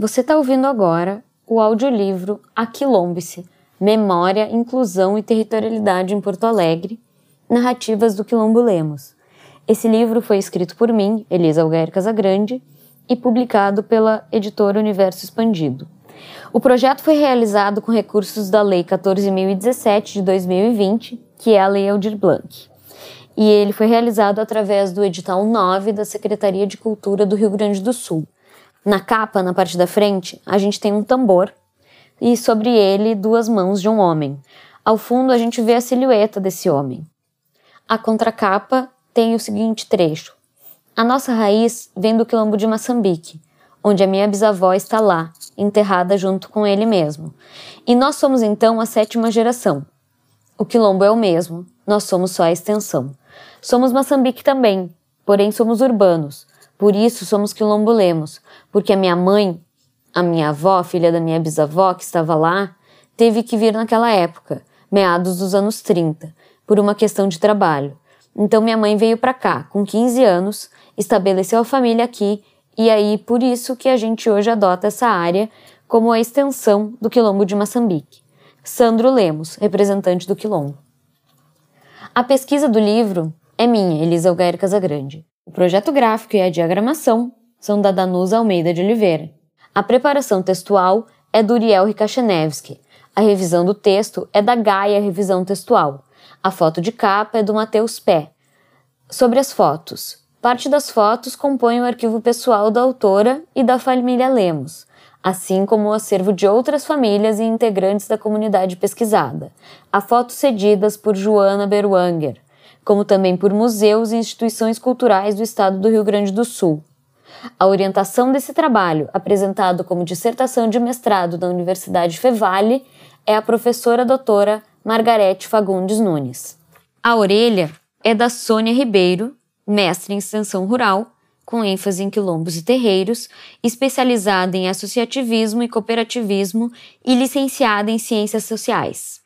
Você está ouvindo agora o audiolivro Aquilombe-se Memória, Inclusão e Territorialidade em Porto Alegre Narrativas do Quilombo Lemos. Esse livro foi escrito por mim, Elisa Alguer Casagrande, e publicado pela editora Universo Expandido. O projeto foi realizado com recursos da Lei 14.017 de 2020, que é a Lei Aldir Blanc. E ele foi realizado através do edital 9 da Secretaria de Cultura do Rio Grande do Sul, na capa, na parte da frente, a gente tem um tambor e sobre ele duas mãos de um homem. Ao fundo, a gente vê a silhueta desse homem. A contracapa tem o seguinte trecho: A nossa raiz vem do quilombo de Moçambique, onde a minha bisavó está lá, enterrada junto com ele mesmo. E nós somos então a sétima geração. O quilombo é o mesmo, nós somos só a extensão. Somos Moçambique também, porém somos urbanos. Por isso somos quilombolemos, porque a minha mãe, a minha avó, filha da minha bisavó, que estava lá, teve que vir naquela época, meados dos anos 30, por uma questão de trabalho. Então minha mãe veio para cá, com 15 anos, estabeleceu a família aqui, e aí por isso que a gente hoje adota essa área como a extensão do Quilombo de Moçambique. Sandro Lemos, representante do Quilombo. A pesquisa do livro é minha, Elisa Algair Casagrande. O projeto gráfico e a diagramação são da Danusa Almeida de Oliveira. A preparação textual é do Uriel Rikachenevski. A revisão do texto é da Gaia Revisão Textual. A foto de capa é do Matheus Pé. Sobre as fotos. Parte das fotos compõe o arquivo pessoal da autora e da família Lemos, assim como o acervo de outras famílias e integrantes da comunidade pesquisada. Há fotos cedidas por Joana Berwanger, como também por museus e instituições culturais do estado do Rio Grande do Sul. A orientação desse trabalho, apresentado como dissertação de mestrado da Universidade Fevale, é a professora doutora Margarete Fagundes Nunes. A orelha é da Sônia Ribeiro, mestre em extensão rural, com ênfase em quilombos e terreiros, especializada em associativismo e cooperativismo e licenciada em ciências sociais.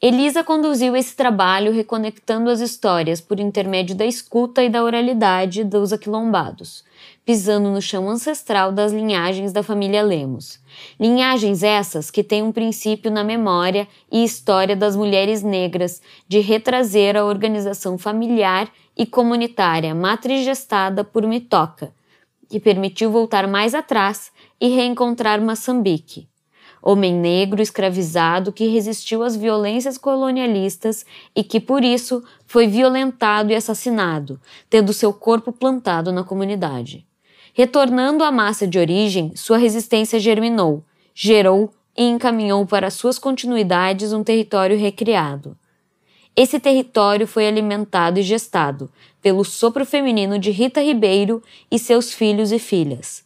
Elisa conduziu esse trabalho reconectando as histórias por intermédio da escuta e da oralidade dos aquilombados, pisando no chão ancestral das linhagens da família Lemos. Linhagens essas que têm um princípio na memória e história das mulheres negras de retrazer a organização familiar e comunitária matrigestada por Mitoca, que permitiu voltar mais atrás e reencontrar Moçambique homem negro escravizado que resistiu às violências colonialistas e que por isso foi violentado e assassinado, tendo seu corpo plantado na comunidade. Retornando à massa de origem, sua resistência germinou, gerou e encaminhou para suas continuidades um território recriado. Esse território foi alimentado e gestado pelo sopro feminino de Rita Ribeiro e seus filhos e filhas.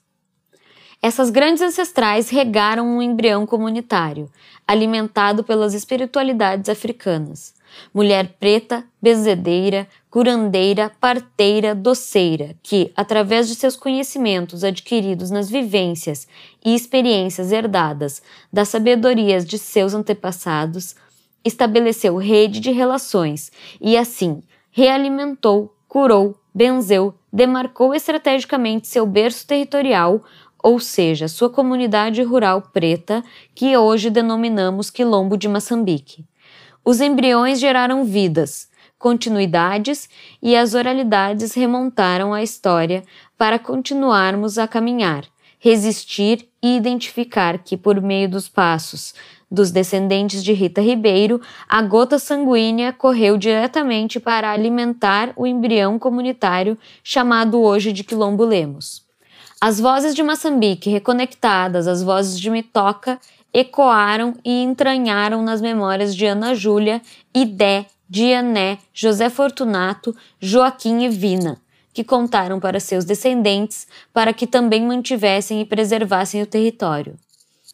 Essas grandes ancestrais regaram um embrião comunitário, alimentado pelas espiritualidades africanas. Mulher preta, bezedeira, curandeira, parteira, doceira, que, através de seus conhecimentos adquiridos nas vivências e experiências herdadas das sabedorias de seus antepassados, estabeleceu rede de relações e, assim, realimentou, curou, benzeu, demarcou estrategicamente seu berço territorial, ou seja, sua comunidade rural preta, que hoje denominamos Quilombo de Moçambique. Os embriões geraram vidas, continuidades e as oralidades remontaram a história para continuarmos a caminhar, resistir e identificar que, por meio dos passos dos descendentes de Rita Ribeiro, a gota sanguínea correu diretamente para alimentar o embrião comunitário chamado hoje de Quilombo Lemos. As vozes de Moçambique, reconectadas às vozes de Mitoca, ecoaram e entranharam nas memórias de Ana Júlia, Idé, Diané, José Fortunato, Joaquim e Vina, que contaram para seus descendentes para que também mantivessem e preservassem o território.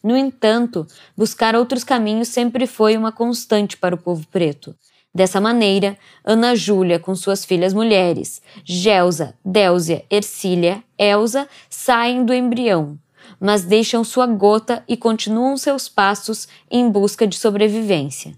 No entanto, buscar outros caminhos sempre foi uma constante para o povo preto. Dessa maneira, Ana Júlia, com suas filhas mulheres, Gelsa, Délzia, Ercília, Elsa, saem do embrião, mas deixam sua gota e continuam seus passos em busca de sobrevivência.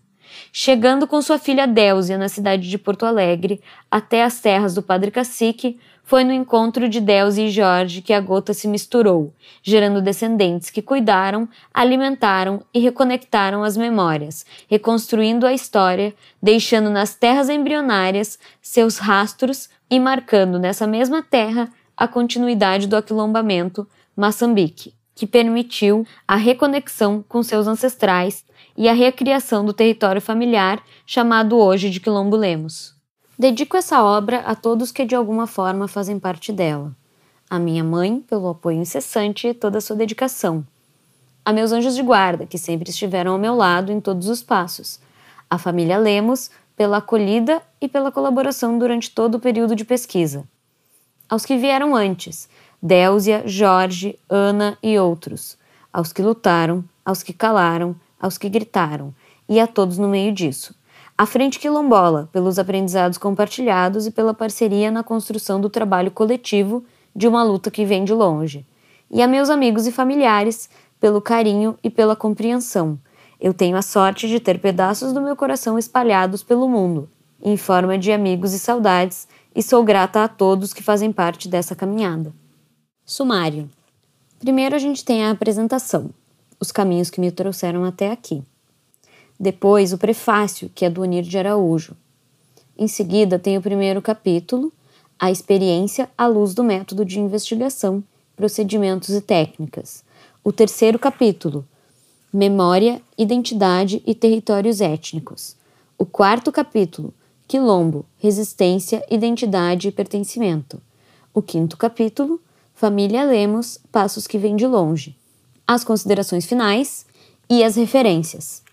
Chegando com sua filha Délzia na cidade de Porto Alegre, até as terras do Padre Cacique, Foi no encontro de Deus e Jorge que a gota se misturou, gerando descendentes que cuidaram, alimentaram e reconectaram as memórias, reconstruindo a história, deixando nas terras embrionárias seus rastros e marcando nessa mesma terra a continuidade do aquilombamento Moçambique, que permitiu a reconexão com seus ancestrais e a recriação do território familiar chamado hoje de Quilombo Lemos. Dedico essa obra a todos que de alguma forma fazem parte dela. A minha mãe, pelo apoio incessante e toda a sua dedicação. A meus anjos de guarda, que sempre estiveram ao meu lado em todos os passos. A família Lemos, pela acolhida e pela colaboração durante todo o período de pesquisa. Aos que vieram antes, Délzia, Jorge, Ana e outros. Aos que lutaram, aos que calaram, aos que gritaram, e a todos no meio disso a Frente Quilombola, pelos aprendizados compartilhados e pela parceria na construção do trabalho coletivo de uma luta que vem de longe. E a meus amigos e familiares, pelo carinho e pela compreensão. Eu tenho a sorte de ter pedaços do meu coração espalhados pelo mundo, em forma de amigos e saudades, e sou grata a todos que fazem parte dessa caminhada. Sumário. Primeiro a gente tem a apresentação, os caminhos que me trouxeram até aqui. Depois, o prefácio, que é do Onir de Araújo. Em seguida, tem o primeiro capítulo, A Experiência à Luz do Método de Investigação, Procedimentos e Técnicas. O terceiro capítulo, Memória, Identidade e Territórios Étnicos. O quarto capítulo, Quilombo, Resistência, Identidade e Pertencimento. O quinto capítulo, Família Lemos, Passos que Vêm de Longe. As considerações finais e as referências.